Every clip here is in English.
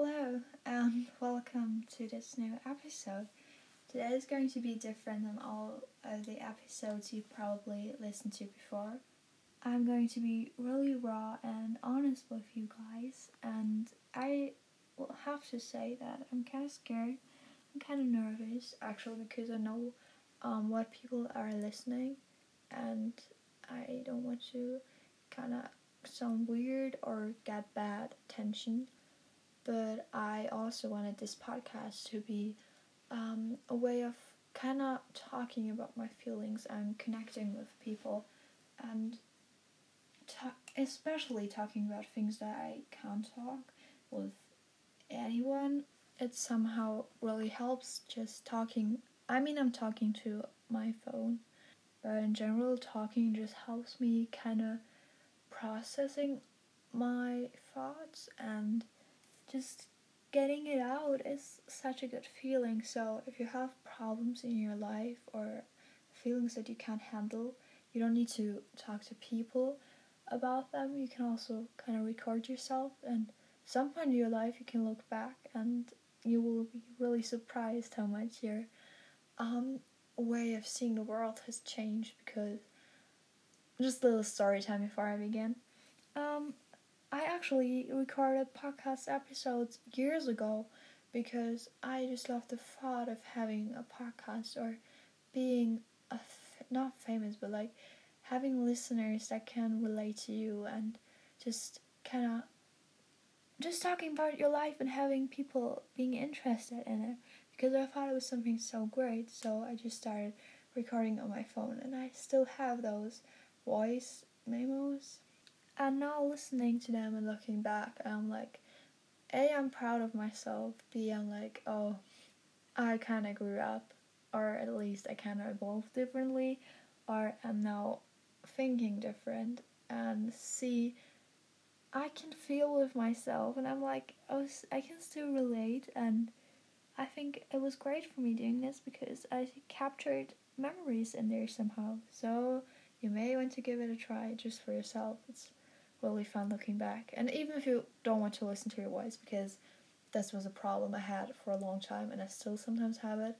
Hello, and welcome to this new episode. Today is going to be different than all of the episodes you've probably listened to before. I'm going to be really raw and honest with you guys, and I will have to say that I'm kind of scared. I'm kind of nervous actually because I know um, what people are listening, and I don't want to kind of sound weird or get bad attention but I also wanted this podcast to be um, a way of kind of talking about my feelings and connecting with people, and ta- especially talking about things that I can't talk with anyone. It somehow really helps just talking. I mean, I'm talking to my phone, but in general, talking just helps me kind of processing my thoughts and just getting it out is such a good feeling. So if you have problems in your life or feelings that you can't handle, you don't need to talk to people about them. You can also kind of record yourself and some point in your life you can look back and you will be really surprised how much your um, way of seeing the world has changed because just a little story time before I begin. Um, I actually recorded podcast episodes years ago because I just love the thought of having a podcast or being a f- not famous but like having listeners that can relate to you and just kind of just talking about your life and having people being interested in it because I thought it was something so great. So I just started recording on my phone and I still have those voice memos and now listening to them and looking back, I'm like, A, I'm proud of myself. B, I'm like, oh, I kind of grew up, or at least I kind of evolved differently, or I'm now thinking different. And C, I can feel with myself, and I'm like, oh, I can still relate. And I think it was great for me doing this because I captured memories in there somehow. So you may want to give it a try just for yourself. It's really fun looking back. And even if you don't want to listen to your voice, because this was a problem I had for a long time, and I still sometimes have it,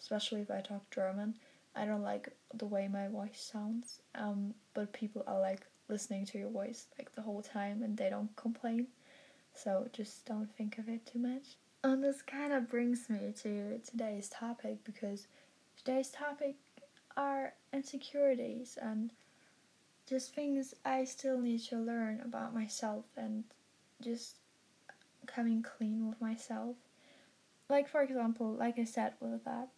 especially if I talk German. I don't like the way my voice sounds, um, but people are like listening to your voice like the whole time and they don't complain. So just don't think of it too much. And this kind of brings me to today's topic because today's topic are insecurities and just things I still need to learn about myself and just coming clean with myself. Like, for example, like I said with that,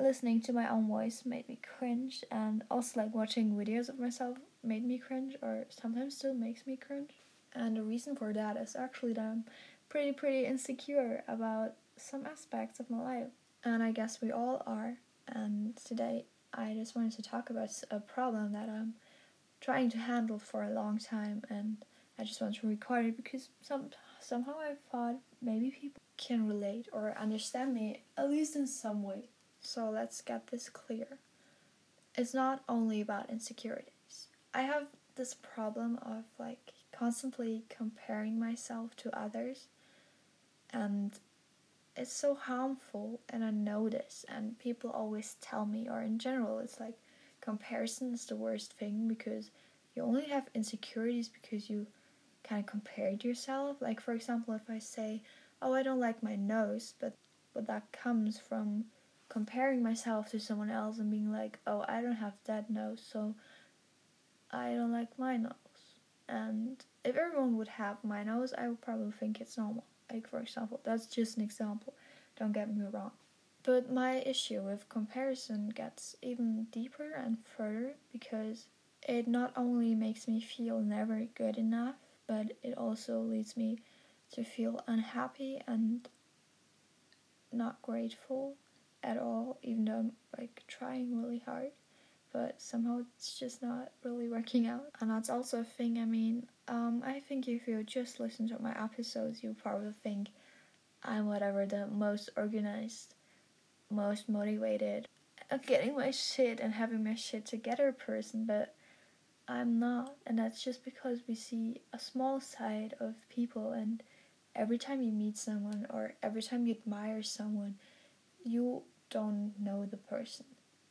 listening to my own voice made me cringe, and also like watching videos of myself made me cringe, or sometimes still makes me cringe. And the reason for that is actually that I'm pretty, pretty insecure about some aspects of my life. And I guess we all are. And today I just wanted to talk about a problem that I'm trying to handle for a long time and I just want to record it because some somehow I thought maybe people can relate or understand me at least in some way. So let's get this clear. It's not only about insecurities. I have this problem of like constantly comparing myself to others and it's so harmful and I know this and people always tell me or in general it's like comparison is the worst thing because you only have insecurities because you kind of compared yourself. Like for example, if I say, "Oh, I don't like my nose," but but that comes from comparing myself to someone else and being like, "Oh, I don't have that nose, so I don't like my nose." And if everyone would have my nose, I would probably think it's normal. Like for example, that's just an example. Don't get me wrong. But my issue with comparison gets even deeper and further because it not only makes me feel never good enough, but it also leads me to feel unhappy and not grateful at all, even though I'm like trying really hard. But somehow it's just not really working out. And that's also a thing, I mean, um, I think if you just listen to my episodes, you probably think I'm whatever the most organized most motivated of getting my shit and having my shit together person, but I'm not, and that's just because we see a small side of people and every time you meet someone or every time you admire someone, you don't know the person.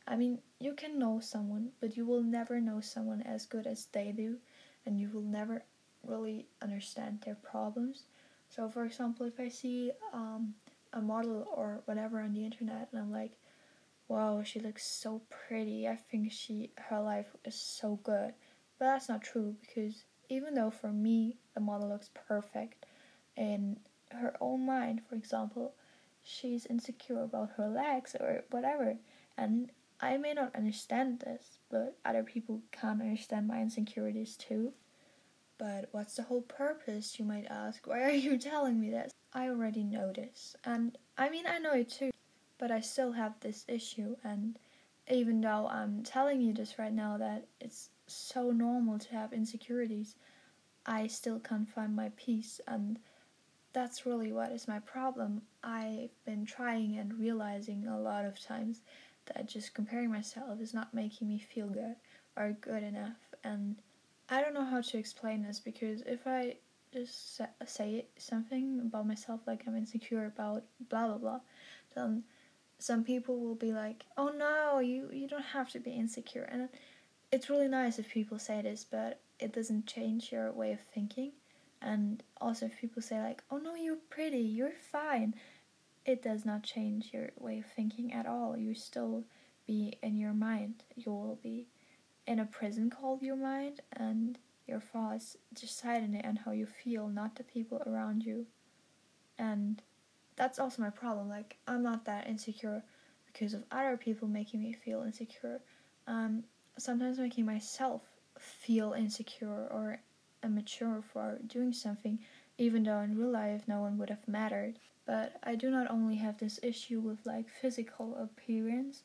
I mean, you can know someone, but you will never know someone as good as they do, and you will never really understand their problems. So, for example, if I see um, a model or whatever on the internet, and I'm like, "Wow, she looks so pretty. I think she her life is so good," but that's not true because even though for me the model looks perfect, in her own mind, for example, she's insecure about her legs or whatever, and I may not understand this, but other people can understand my insecurities too. But what's the whole purpose, you might ask? Why are you telling me this? I already know this, and I mean, I know it too, but I still have this issue, and even though I'm telling you this right now that it's so normal to have insecurities, I still can't find my peace, and that's really what is my problem. I've been trying and realizing a lot of times that just comparing myself is not making me feel good or good enough. And I don't know how to explain this because if I just say something about myself like I'm insecure about blah blah blah, then some people will be like, "Oh no, you you don't have to be insecure." And it's really nice if people say this, but it doesn't change your way of thinking. And also if people say like, "Oh no, you're pretty, you're fine." it does not change your way of thinking at all. You still be in your mind. You will be in a prison called your mind, and your thoughts deciding in it and how you feel, not the people around you. And that's also my problem. Like, I'm not that insecure because of other people making me feel insecure. Um, sometimes making myself feel insecure or immature for doing something, even though in real life no one would have mattered. But I do not only have this issue with like physical appearance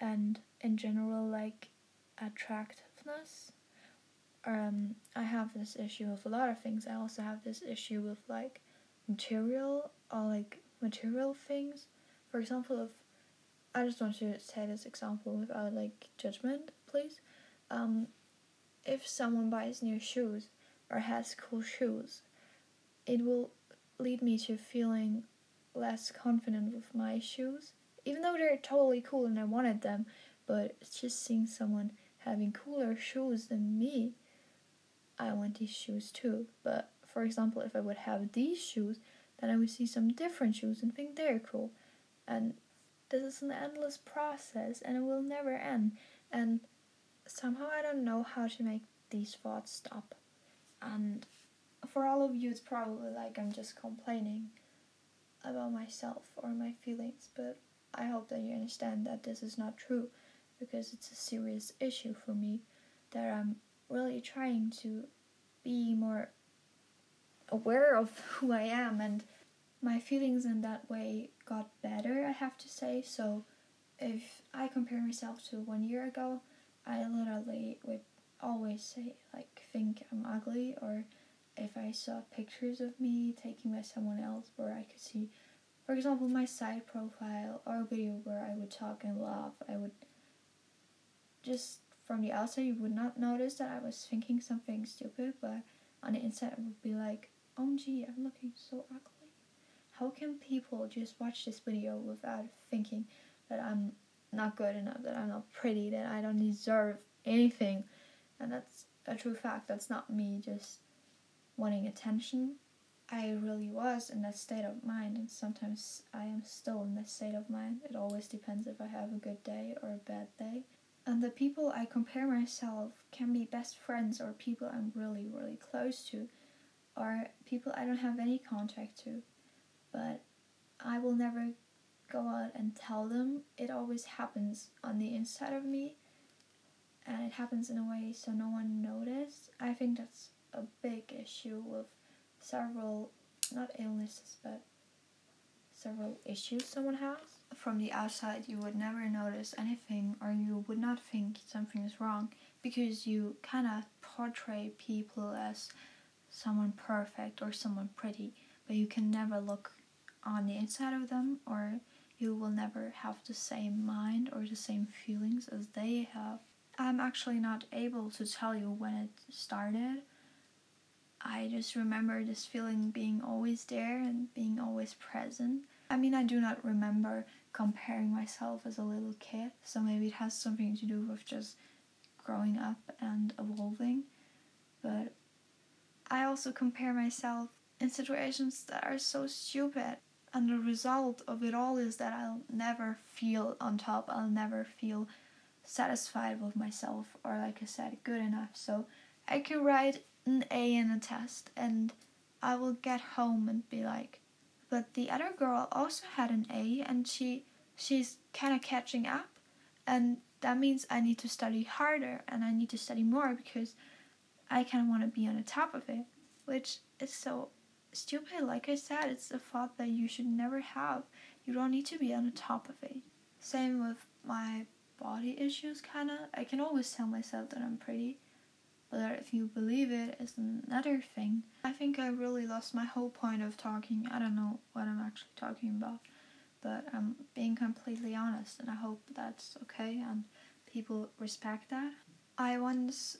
and in general like attractiveness. Um, I have this issue with a lot of things. I also have this issue with like material or like material things. For example, if I just want to say this example without like judgment, please. Um, if someone buys new shoes or has cool shoes, it will lead me to feeling less confident with my shoes. Even though they're totally cool and I wanted them, but just seeing someone having cooler shoes than me. I want these shoes too. But for example, if I would have these shoes, then I would see some different shoes and think they're cool. And this is an endless process and it will never end. And somehow I don't know how to make these thoughts stop. And for all of you, it's probably like I'm just complaining about myself or my feelings, but I hope that you understand that this is not true because it's a serious issue for me that I'm really trying to be more aware of who I am and my feelings in that way got better, I have to say. So if I compare myself to one year ago, I literally would always say like think I'm ugly or if I saw pictures of me taken by someone else where I could see, for example, my side profile or a video where I would talk and laugh, I would just from the outside you would not notice that I was thinking something stupid, but on the inside I would be like, oh gee, I'm looking so ugly. How can people just watch this video without thinking that I'm not good enough, that I'm not pretty, that I don't deserve anything? And that's a true fact. That's not me just wanting attention. I really was in that state of mind, and sometimes I am still in that state of mind. It always depends if I have a good day or a bad day. And the people I compare myself can be best friends or people I'm really, really close to, or people I don't have any contact to. But I will never go out and tell them. It always happens on the inside of me, and it happens in a way so no one notices. I think that's a big issue with several, not illnesses, but several issues someone has. From the outside, you would never notice anything or you would not think something is wrong because you kind of portray people as someone perfect or someone pretty, but you can never look on the inside of them or you will never have the same mind or the same feelings as they have. I'm actually not able to tell you when it started I just remember this feeling being always there and being always present. I mean, I do not remember comparing myself as a little kid, so maybe it has something to do with just growing up and evolving. But I also compare myself in situations that are so stupid. And the result of it all is that I'll never feel on top, I'll never feel satisfied with myself, or like I said, good enough. So I can write an A in a test, and I will get home and be like, but the other girl also had an A, and she she's kind of catching up, and that means I need to study harder and I need to study more because I kind of want to be on the top of it, which is so stupid. Like I said, it's a thought that you should never have. You don't need to be on the top of it. Same with my body issues, kind of. I can always tell myself that I'm pretty, but if you believe it is another thing. I think I really lost my whole point of talking. I don't know what I'm actually talking about but I'm being completely honest, and I hope that's okay and people respect that. I once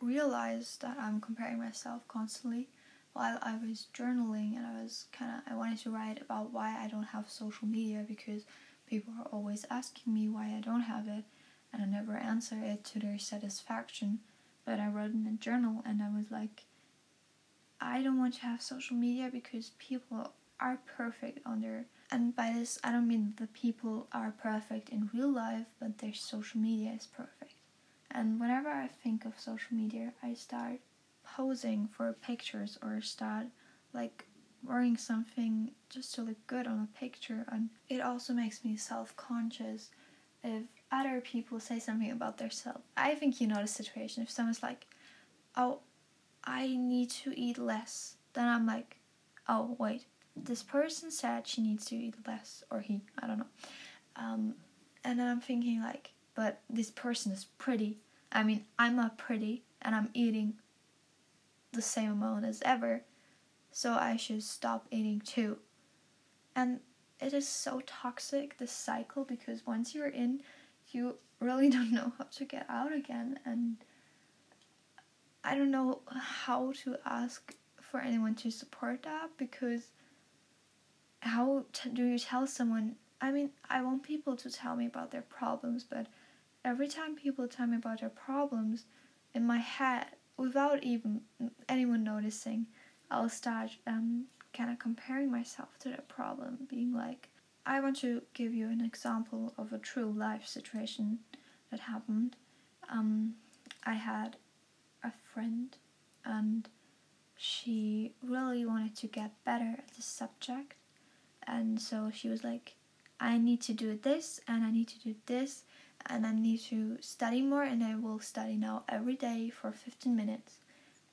realized that I'm comparing myself constantly while I was journaling, and I was kind of I wanted to write about why I don't have social media because people are always asking me why I don't have it, and I never answer it to their satisfaction. But I wrote in a journal, and I was like, I don't want to have social media because people are perfect on their and by this I don't mean the people are perfect in real life, but their social media is perfect. And whenever I think of social media, I start posing for pictures or start like wearing something just to look good on a picture and it also makes me self-conscious if other people say something about themselves. I think you know the situation. If someone's like, "Oh, I need to eat less," then I'm like, "Oh, wait, this person said she needs to eat less, or he, I don't know. Um, and then I'm thinking, like, but this person is pretty. I mean, I'm not pretty, and I'm eating the same amount as ever, so I should stop eating too. And it is so toxic, this cycle, because once you're in, you really don't know how to get out again, and I don't know how to ask for anyone to support that because how t- do you tell someone? I mean, I want people to tell me about their problems, but every time people tell me about their problems, in my head, without even anyone noticing, I'll start um, kind of comparing myself to the problem, being like, I want to give you an example of a true life situation that happened. Um, I had a friend, and she really wanted to get better at the subject. And so she was like i need to do this and i need to do this and i need to study more and i will study now every day for 15 minutes.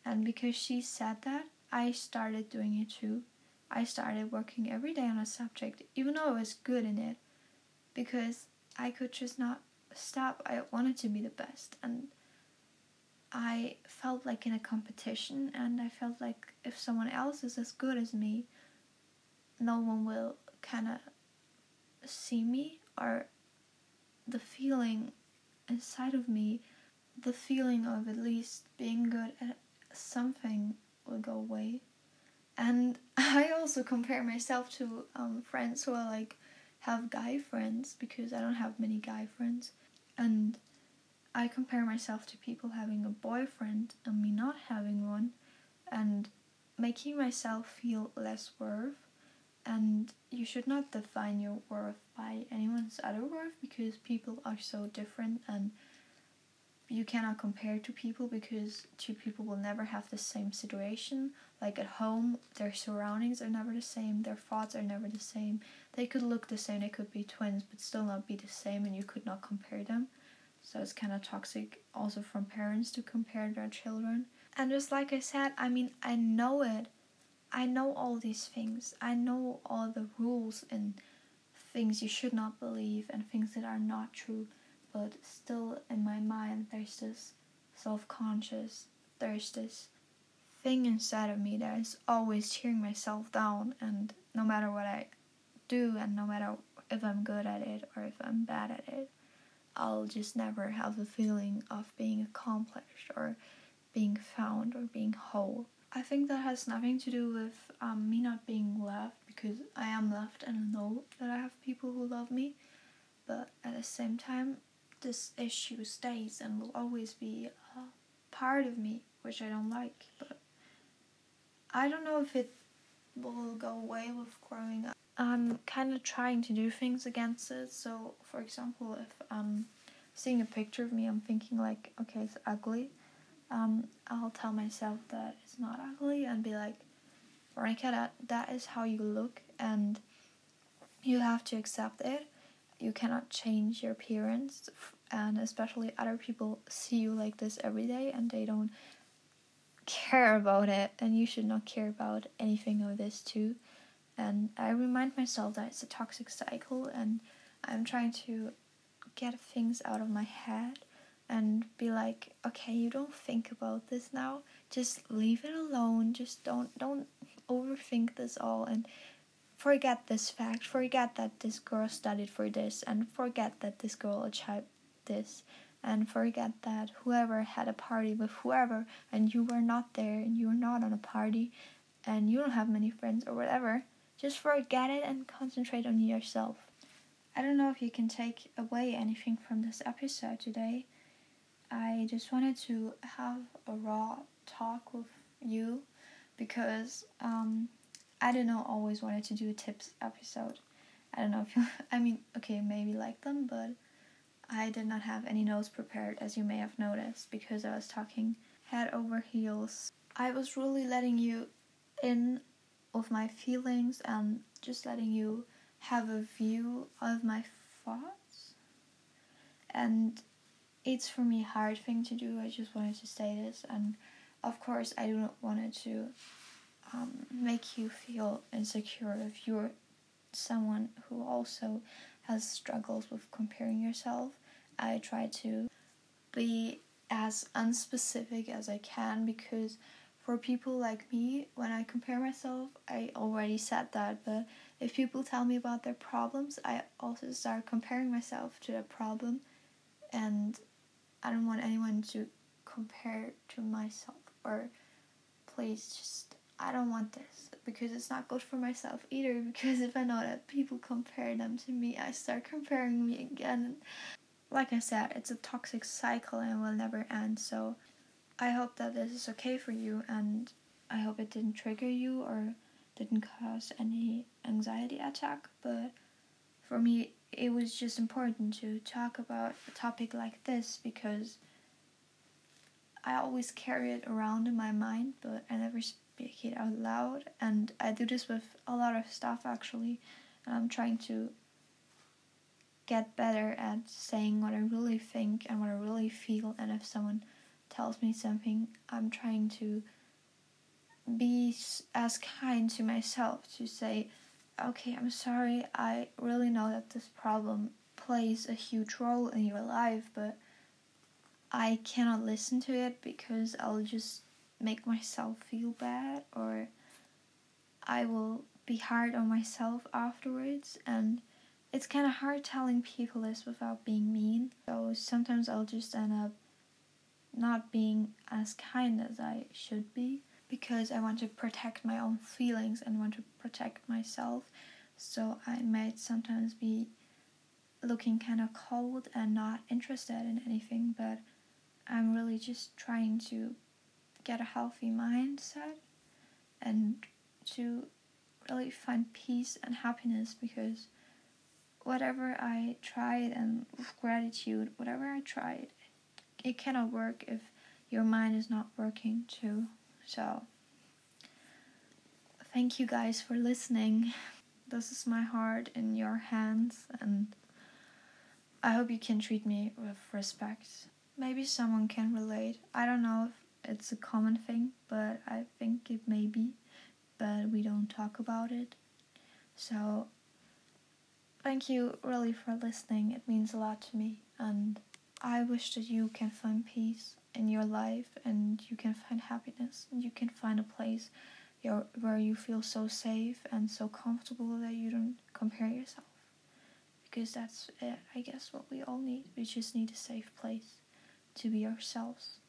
And because she said that i started doing it too i started working every day on a subject even though i was good in it because i could just not stop. I wanted to be the best and I felt like in a competition, and I felt like if someone else is as good as me, no one will kind of see me or the feeling inside of me the feeling of at least being good at something will go away and i also compare myself to um, friends who are like have guy friends because i don't have many guy friends. And i compare myself to people having a boyfriend and me not having one and making myself feel less worth. And you should not define your worth by anyone's other worth because people are so different and you cannot compare to people because two people will never have the same situation like at home their surroundings are never the same their thoughts are never the same they could look the same they could be twins but still not be the same and you could not compare them so it's kind of toxic also from parents to compare their children and just like i said i mean i know it I know all these things. I know all the rules and things you should not believe and things that are not true. But still, in my mind, there's this self conscious, there's this thing inside of me that is always tearing myself down. And no matter what I do, and no matter if I'm good at it or if I'm bad at it, I'll just never have the feeling of being accomplished or being found or being whole. I think that has nothing to do with um, me not being loved because I am loved and I know that I have people who love me. But at the same time, this issue stays and will always be a part of me, which I don't like. But I don't know if it will go away with growing up. I'm kind of trying to do things against it. So, for example, if I'm seeing a picture of me, I'm thinking like, okay, it's ugly. Um, I'll tell myself that it's not ugly and be like, Veronica, that that is how you look, and you have to accept it. You cannot change your appearance, and especially other people see you like this every day, and they don't care about it, and you should not care about anything of this too. And I remind myself that it's a toxic cycle, and I'm trying to get things out of my head and be like, okay, you don't think about this now. Just leave it alone. Just don't don't overthink this all and forget this fact. Forget that this girl studied for this, and forget that this girl achieved this, and forget that whoever had a party with whoever, and you were not there, and you were not on a party, and you don't have many friends or whatever just forget it and concentrate on yourself. I don't know if you can take away anything from this episode today. I just wanted to have a raw talk with you because um, I don't know, always wanted to do a tips episode. I don't know if you, I mean, okay, maybe like them, but I did not have any notes prepared, as you may have noticed, because I was talking head over heels. I was really letting you in of my feelings and just letting you have a view of my thoughts. And it's for me a hard thing to do. I just wanted to say this, and of course, I do not want to um, make you feel insecure if you're someone who also has struggles with comparing yourself. I try to be as unspecific as I can because for people like me, when I compare myself, I already said that, but if people tell me about their problems, I also start comparing myself to that problem, and I don't want anyone to compare to myself, or please just, I don't want this because it's not good for myself either. Because if I know that people compare them to me, I start comparing me again. Like I said, it's a toxic cycle and will never end, so I hope that this is okay for you and I hope it didn't trigger you or didn't cause any anxiety attack, but for me it was just important to talk about a topic like this because I always carry it around in my mind, but I never speak it out loud. And I do this with a lot of stuff actually, and I'm trying to get better at saying what I really think and what I really feel. And if someone tells me something, I'm trying to be as kind to myself to say, okay, I'm sorry, I really know that this problem plays a huge role in your life, but I cannot listen to it because I'll just make myself feel bad or I will be hard on myself afterwards and it's kind of hard telling people this without being mean. So sometimes I'll just end up not being as kind as I should be because I want to protect my own feelings and want to protect myself. So I might sometimes be looking kind of cold and not interested in anything, but I'm really just trying to get a healthy mindset and to really find peace and happiness because whatever I tried and with gratitude, whatever I tried, it cannot work if your mind is not working too. So, thank you guys for listening. This is my heart in your hands, and I hope you can treat me with respect. Maybe someone can relate. I don't know it's a common thing, but I think it may be, but we don't talk about it. So, thank you really for listening. It means a lot to me, and I wish that you can find peace in your life and you can find happiness and you can find a place where you feel so safe and so comfortable that you don't compare yourself. Because that's it, I guess, what we all need. We just need a safe place to be ourselves.